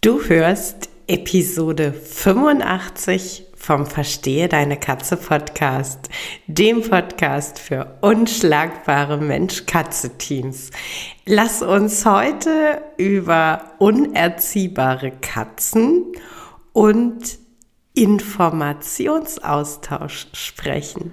Du hörst Episode 85 vom Verstehe deine Katze Podcast, dem Podcast für unschlagbare Mensch-Katze-Teams. Lass uns heute über unerziehbare Katzen und Informationsaustausch sprechen.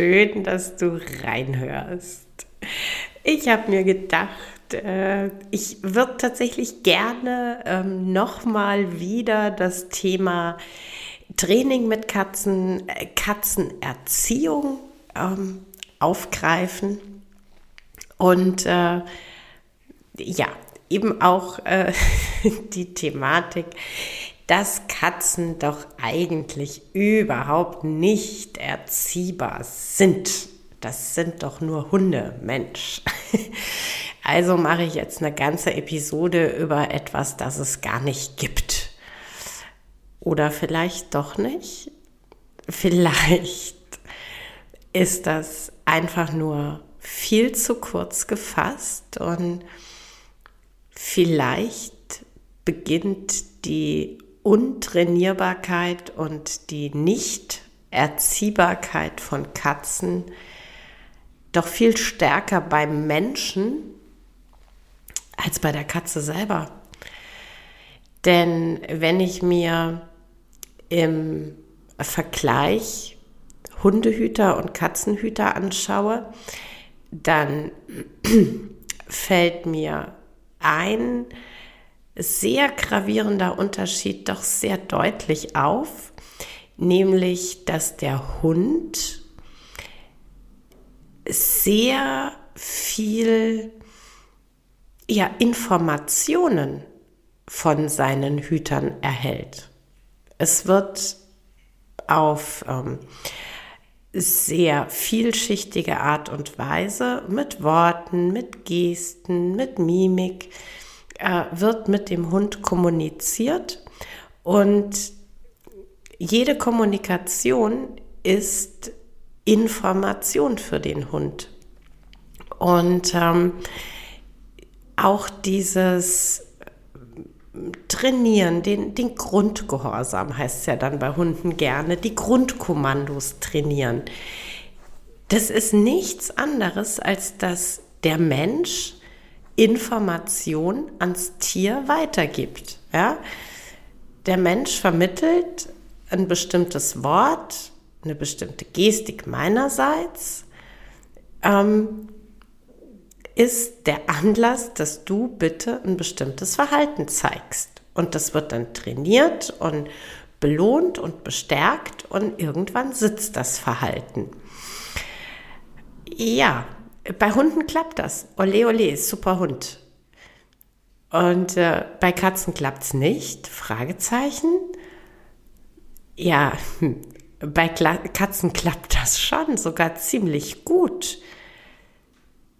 Schön, dass du reinhörst. Ich habe mir gedacht, äh, ich würde tatsächlich gerne ähm, nochmal wieder das Thema Training mit Katzen, äh, Katzenerziehung ähm, aufgreifen und äh, ja, eben auch äh, die Thematik, dass Katzen doch eigentlich überhaupt nicht erziehbar sind. Das sind doch nur Hunde, Mensch. Also mache ich jetzt eine ganze Episode über etwas, das es gar nicht gibt. Oder vielleicht doch nicht. Vielleicht ist das einfach nur viel zu kurz gefasst und vielleicht beginnt die Untrainierbarkeit und die Nicht-Erziehbarkeit von Katzen doch viel stärker beim Menschen als bei der Katze selber. Denn wenn ich mir im Vergleich Hundehüter und Katzenhüter anschaue, dann fällt mir ein, sehr gravierender Unterschied doch sehr deutlich auf, nämlich dass der Hund sehr viel ja, Informationen von seinen Hütern erhält. Es wird auf ähm, sehr vielschichtige Art und Weise mit Worten, mit Gesten, mit Mimik äh, wird mit dem Hund kommuniziert und jede Kommunikation ist Information für den Hund. Und ähm, auch dieses Trainieren, den, den Grundgehorsam heißt es ja dann bei Hunden gerne, die Grundkommandos trainieren. Das ist nichts anderes, als dass der Mensch Information ans Tier weitergibt. Ja? Der Mensch vermittelt ein bestimmtes Wort, eine bestimmte Gestik meinerseits, ähm, ist der Anlass, dass du bitte ein bestimmtes Verhalten zeigst. Und das wird dann trainiert und belohnt und bestärkt und irgendwann sitzt das Verhalten. Ja, bei Hunden klappt das. Ole, ole, super Hund. Und äh, bei Katzen klappt es nicht? Fragezeichen. Ja, bei Kla Katzen klappt das schon, sogar ziemlich gut.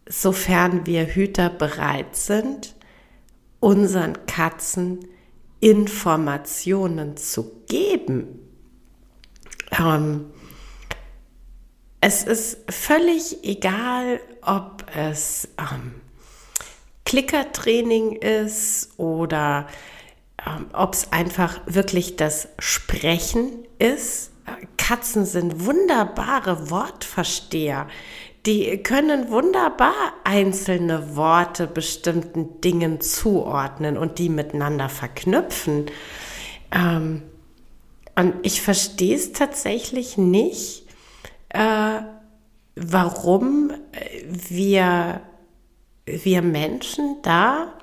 Sofern wir Hüter bereit sind, unseren Katzen Informationen zu geben. Ähm, es ist völlig egal, ob es ähm, Klickertraining ist oder ähm, ob es einfach wirklich das Sprechen ist. Katzen sind wunderbare Wortversteher. Die können wunderbar einzelne Worte bestimmten Dingen zuordnen und die miteinander verknüpfen. Ähm, und ich verstehe es tatsächlich nicht, äh, warum wir, wir Menschen da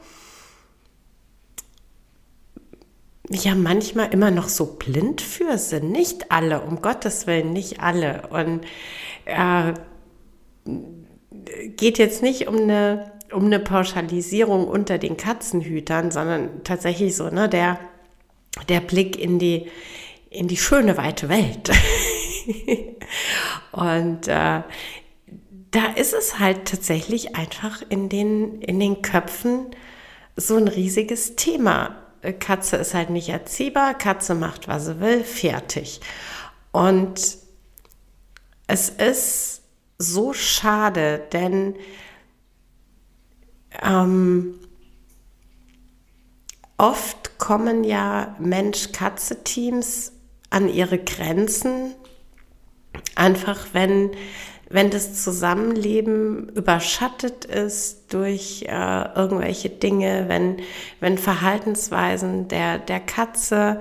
ja manchmal immer noch so blind für sind. Nicht alle, um Gottes Willen, nicht alle. Und äh, geht jetzt nicht um eine, um eine Pauschalisierung unter den Katzenhütern, sondern tatsächlich so, ne, der, der Blick in die, in die schöne weite Welt. Und äh, da ist es halt tatsächlich einfach in den, in den Köpfen so ein riesiges Thema. Katze ist halt nicht erziehbar, Katze macht, was sie will, fertig. Und es ist so schade, denn ähm, oft kommen ja Mensch-Katze-Teams an ihre Grenzen, einfach wenn wenn das Zusammenleben überschattet ist durch äh, irgendwelche Dinge, wenn, wenn Verhaltensweisen der, der Katze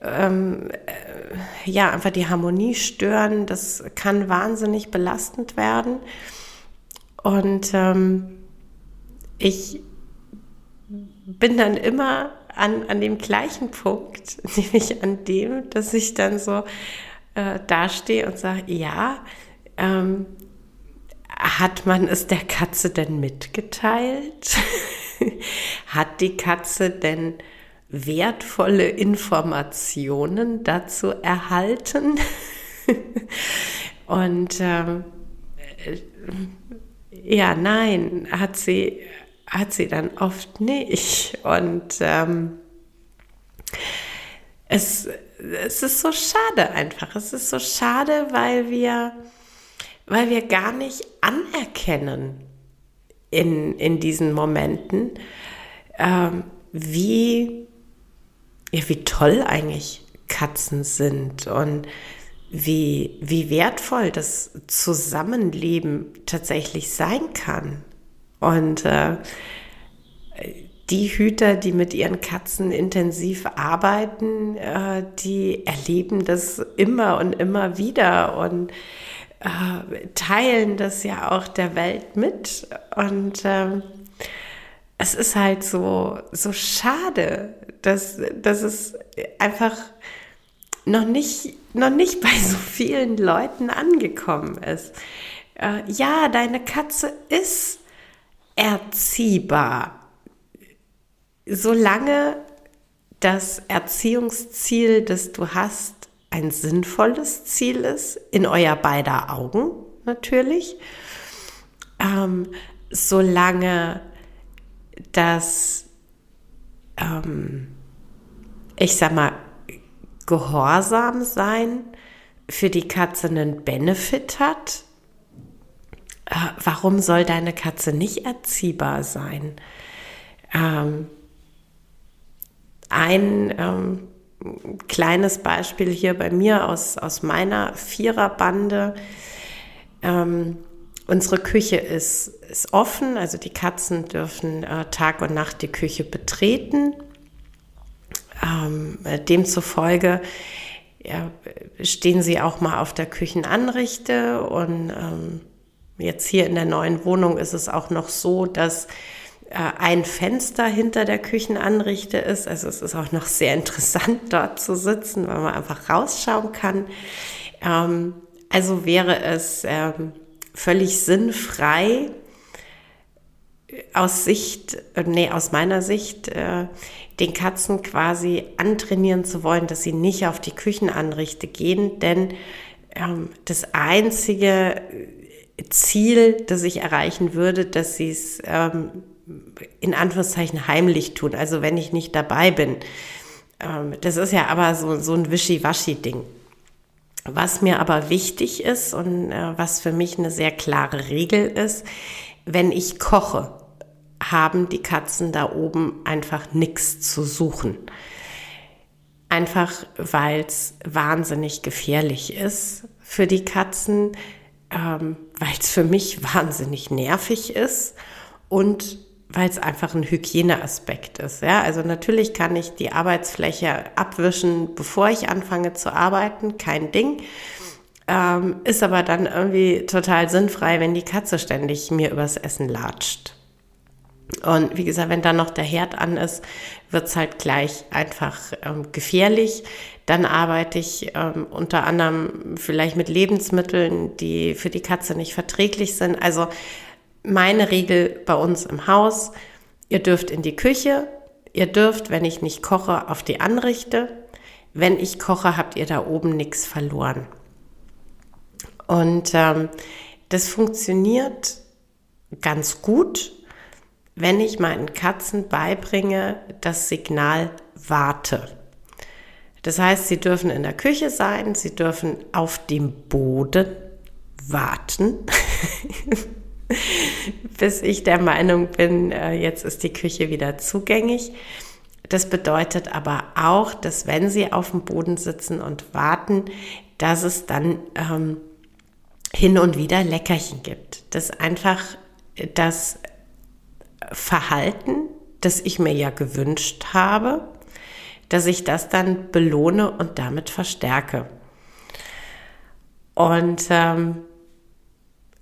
ähm, äh, ja einfach die Harmonie stören, das kann wahnsinnig belastend werden. Und ähm, ich bin dann immer an, an dem gleichen Punkt, nämlich an dem, dass ich dann so äh, dastehe und sage, ja, ähm, hat man es der Katze denn mitgeteilt? hat die Katze denn wertvolle Informationen dazu erhalten? Und ähm, äh, ja, nein, hat sie, hat sie dann oft nicht. Und ähm, es, es ist so schade einfach. Es ist so schade, weil wir weil wir gar nicht anerkennen in, in diesen Momenten, ähm, wie, ja, wie toll eigentlich Katzen sind und wie, wie wertvoll das Zusammenleben tatsächlich sein kann. Und äh, die Hüter, die mit ihren Katzen intensiv arbeiten, äh, die erleben das immer und immer wieder und äh, teilen das ja auch der Welt mit. Und ähm, es ist halt so, so schade, dass, dass es einfach noch nicht, noch nicht bei so vielen Leuten angekommen ist. Äh, ja, deine Katze ist erziehbar, solange das Erziehungsziel, das du hast, ein sinnvolles Ziel ist, in euer beider Augen natürlich, ähm, solange das, ähm, ich sag mal, Gehorsam sein für die Katze einen Benefit hat, äh, warum soll deine Katze nicht erziehbar sein? Ähm, ein ähm, kleines Beispiel hier bei mir aus, aus meiner Viererbande. Ähm, unsere Küche ist, ist offen, also die Katzen dürfen äh, Tag und Nacht die Küche betreten. Ähm, demzufolge ja, stehen sie auch mal auf der Küchenanrichte und ähm, jetzt hier in der neuen Wohnung ist es auch noch so, dass ein Fenster hinter der Küchenanrichte ist. Also es ist auch noch sehr interessant, dort zu sitzen, weil man einfach rausschauen kann. Ähm, also wäre es ähm, völlig sinnfrei, aus Sicht, äh, nee, aus meiner Sicht, äh, den Katzen quasi antrainieren zu wollen, dass sie nicht auf die Küchenanrichte gehen, denn ähm, das einzige Ziel, das ich erreichen würde, dass sie es ähm, in Anführungszeichen heimlich tun, also wenn ich nicht dabei bin. Ähm, das ist ja aber so, so ein Wischiwaschi-Ding. Was mir aber wichtig ist und äh, was für mich eine sehr klare Regel ist, wenn ich koche, haben die Katzen da oben einfach nichts zu suchen. Einfach weil es wahnsinnig gefährlich ist für die Katzen, ähm, weil es für mich wahnsinnig nervig ist und weil es einfach ein Hygieneaspekt ist. Ja? Also natürlich kann ich die Arbeitsfläche abwischen, bevor ich anfange zu arbeiten, kein Ding. Ähm, ist aber dann irgendwie total sinnfrei, wenn die Katze ständig mir übers Essen latscht. Und wie gesagt, wenn dann noch der Herd an ist, wird es halt gleich einfach ähm, gefährlich. Dann arbeite ich ähm, unter anderem vielleicht mit Lebensmitteln, die für die Katze nicht verträglich sind. Also meine Regel bei uns im Haus, ihr dürft in die Küche, ihr dürft, wenn ich nicht koche, auf die Anrichte. Wenn ich koche, habt ihr da oben nichts verloren. Und ähm, das funktioniert ganz gut wenn ich meinen Katzen beibringe, das Signal warte. Das heißt, sie dürfen in der Küche sein, sie dürfen auf dem Boden warten, bis ich der Meinung bin, äh, jetzt ist die Küche wieder zugänglich. Das bedeutet aber auch, dass wenn sie auf dem Boden sitzen und warten, dass es dann ähm, hin und wieder Leckerchen gibt. Dass einfach das Verhalten, das ich mir ja gewünscht habe, dass ich das dann belohne und damit verstärke. Und ähm,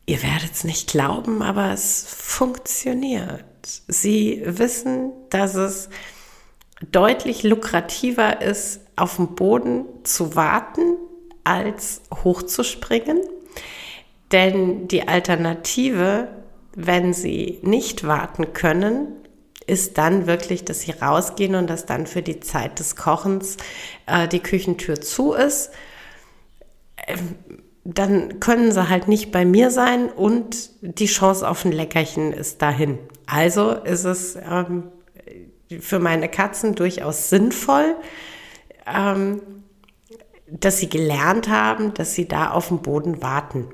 ihr werdet es nicht glauben, aber es funktioniert. Sie wissen, dass es deutlich lukrativer ist, auf dem Boden zu warten, als hochzuspringen. Denn die Alternative wenn sie nicht warten können, ist dann wirklich, dass sie rausgehen und dass dann für die Zeit des Kochens äh, die Küchentür zu ist. Ähm, dann können sie halt nicht bei mir sein und die Chance auf ein Leckerchen ist dahin. Also ist es ähm, für meine Katzen durchaus sinnvoll, ähm, dass sie gelernt haben, dass sie da auf dem Boden warten,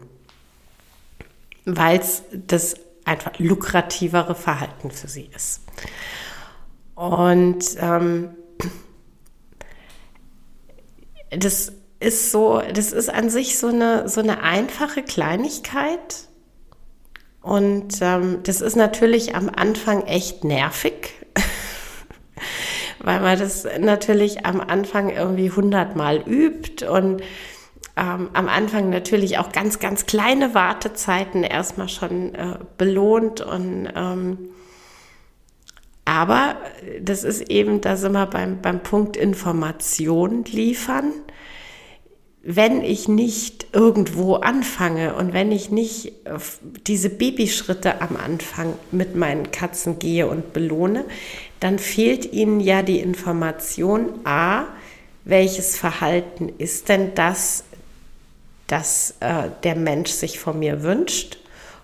weil es das einfach lukrativere Verhalten für sie ist. Und ähm, das ist so, das ist an sich so eine, so eine einfache Kleinigkeit. Und ähm, das ist natürlich am Anfang echt nervig, weil man das natürlich am Anfang irgendwie hundertmal übt und ähm, am Anfang natürlich auch ganz, ganz kleine Wartezeiten erstmal schon äh, belohnt und ähm, aber das ist eben, da sind wir beim, beim Punkt Information liefern. Wenn ich nicht irgendwo anfange und wenn ich nicht diese Babyschritte am Anfang mit meinen Katzen gehe und belohne, dann fehlt ihnen ja die Information, a, welches Verhalten ist denn das, das äh, der Mensch sich von mir wünscht?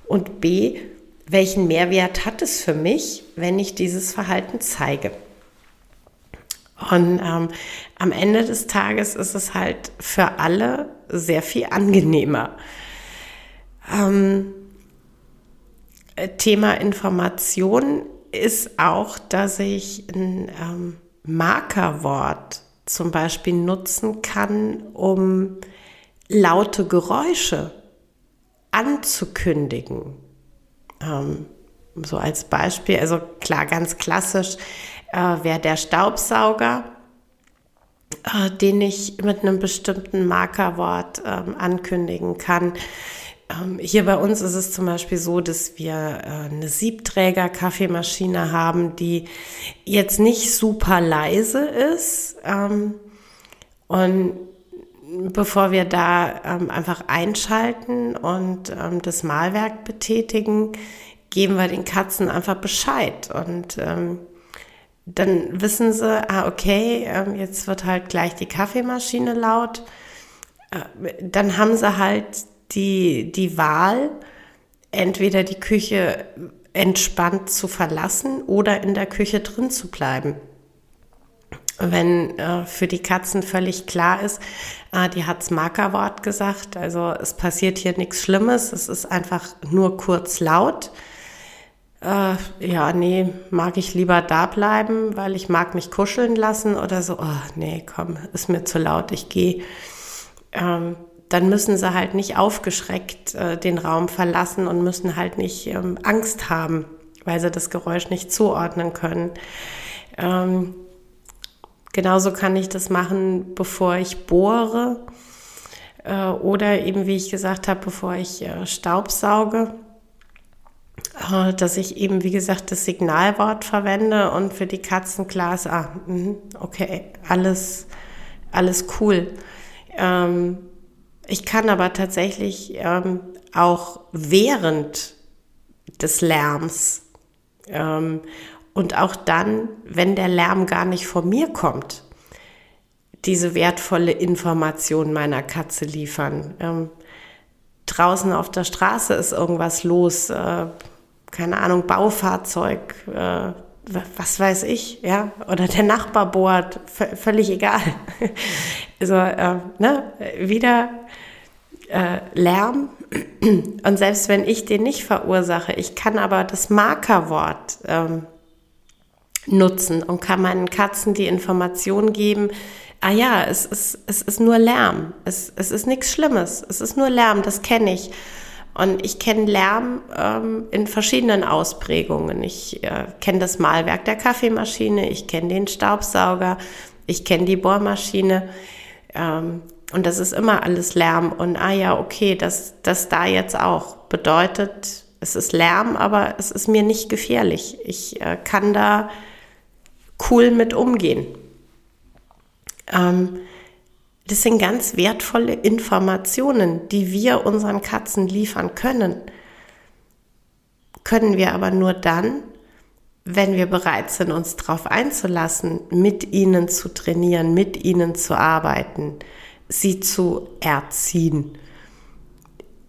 Und B, welchen Mehrwert hat es für mich, wenn ich dieses Verhalten zeige? Und ähm, am Ende des Tages ist es halt für alle sehr viel angenehmer. Ähm, Thema Information ist auch, dass ich ein ähm, Markerwort zum Beispiel nutzen kann, um laute Geräusche anzukündigen. Ähm, so als Beispiel, also klar, ganz klassisch äh, wäre der Staubsauger, äh, den ich mit einem bestimmten Markerwort ähm, ankündigen kann. Ähm, hier bei uns ist es zum Beispiel so, dass wir äh, eine Siebträger-Kaffeemaschine haben, die jetzt nicht super leise ist. Ähm, und bevor wir da ähm, einfach einschalten und ähm, das Malwerk betätigen, geben wir den Katzen einfach Bescheid. Und ähm, dann wissen sie, ah, okay, ähm, jetzt wird halt gleich die Kaffeemaschine laut. Äh, dann haben sie halt die, die Wahl, entweder die Küche entspannt zu verlassen oder in der Küche drin zu bleiben wenn äh, für die Katzen völlig klar ist, äh, die hat's Markerwort gesagt, also es passiert hier nichts Schlimmes, es ist einfach nur kurz laut. Äh, ja, nee, mag ich lieber da bleiben, weil ich mag mich kuscheln lassen oder so. Oh, nee, komm, ist mir zu laut, ich gehe. Ähm, dann müssen sie halt nicht aufgeschreckt äh, den Raum verlassen und müssen halt nicht ähm, Angst haben, weil sie das Geräusch nicht zuordnen können. Ähm, genauso kann ich das machen, bevor ich bohre äh, oder eben, wie ich gesagt habe, bevor ich äh, Staubsauge dass ich eben, wie gesagt, das Signalwort verwende und für die Katzen klar ist, ah, mhm, okay, alles, alles cool. Ähm, ich kann aber tatsächlich ähm, auch während des Lärms ähm, und auch dann, wenn der Lärm gar nicht von mir kommt, diese wertvolle Information meiner Katze liefern. Ähm, draußen auf der Straße ist irgendwas los, äh, keine Ahnung, Baufahrzeug, äh, was weiß ich, ja, oder der Nachbar bohrt, völlig egal. also, äh, ne, wieder äh, Lärm. Und selbst wenn ich den nicht verursache, ich kann aber das Markerwort ähm, nutzen und kann meinen Katzen die Information geben, ah ja, es ist, es ist nur Lärm, es, es ist nichts Schlimmes, es ist nur Lärm, das kenne ich. Und ich kenne Lärm ähm, in verschiedenen Ausprägungen. Ich äh, kenne das Mahlwerk der Kaffeemaschine, ich kenne den Staubsauger, ich kenne die Bohrmaschine. Ähm, und das ist immer alles Lärm. Und ah ja, okay, das, das da jetzt auch bedeutet, es ist Lärm, aber es ist mir nicht gefährlich. Ich äh, kann da cool mit umgehen. Ähm, das sind ganz wertvolle Informationen, die wir unseren Katzen liefern können. Können wir aber nur dann, wenn wir bereit sind, uns darauf einzulassen, mit ihnen zu trainieren, mit ihnen zu arbeiten, sie zu erziehen,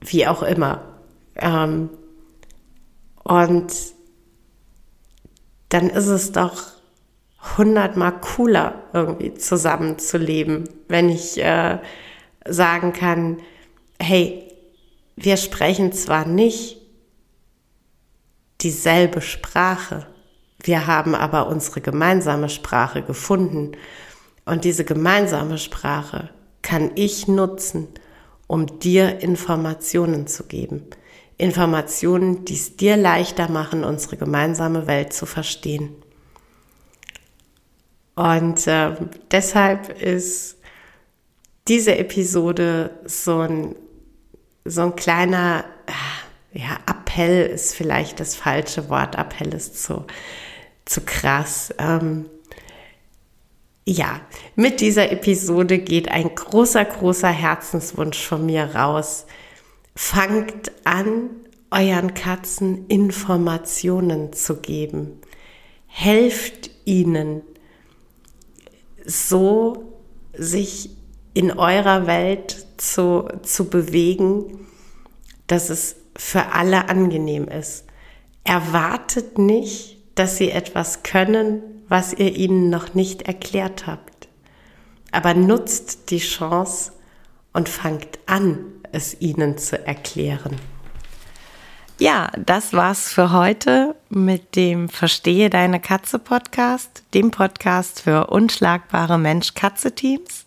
wie auch immer. Ähm, und dann ist es doch hundertmal cooler irgendwie zusammenzuleben, wenn ich äh, sagen kann, hey, wir sprechen zwar nicht dieselbe Sprache, wir haben aber unsere gemeinsame Sprache gefunden und diese gemeinsame Sprache kann ich nutzen, um dir Informationen zu geben. Informationen, die es dir leichter machen, unsere gemeinsame Welt zu verstehen. Und äh, deshalb ist diese Episode so ein, so ein kleiner, äh, ja, Appell ist vielleicht das falsche Wort. Appell ist zu, zu krass. Ähm, ja, mit dieser Episode geht ein großer, großer Herzenswunsch von mir raus. Fangt an, euren Katzen Informationen zu geben. Helft ihnen, so sich in eurer Welt zu, zu bewegen, dass es für alle angenehm ist. Erwartet nicht, dass sie etwas können, was ihr ihnen noch nicht erklärt habt. Aber nutzt die Chance und fangt an, es ihnen zu erklären. Ja, das war's für heute mit dem Verstehe deine Katze Podcast, dem Podcast für unschlagbare Mensch-Katze-Teams.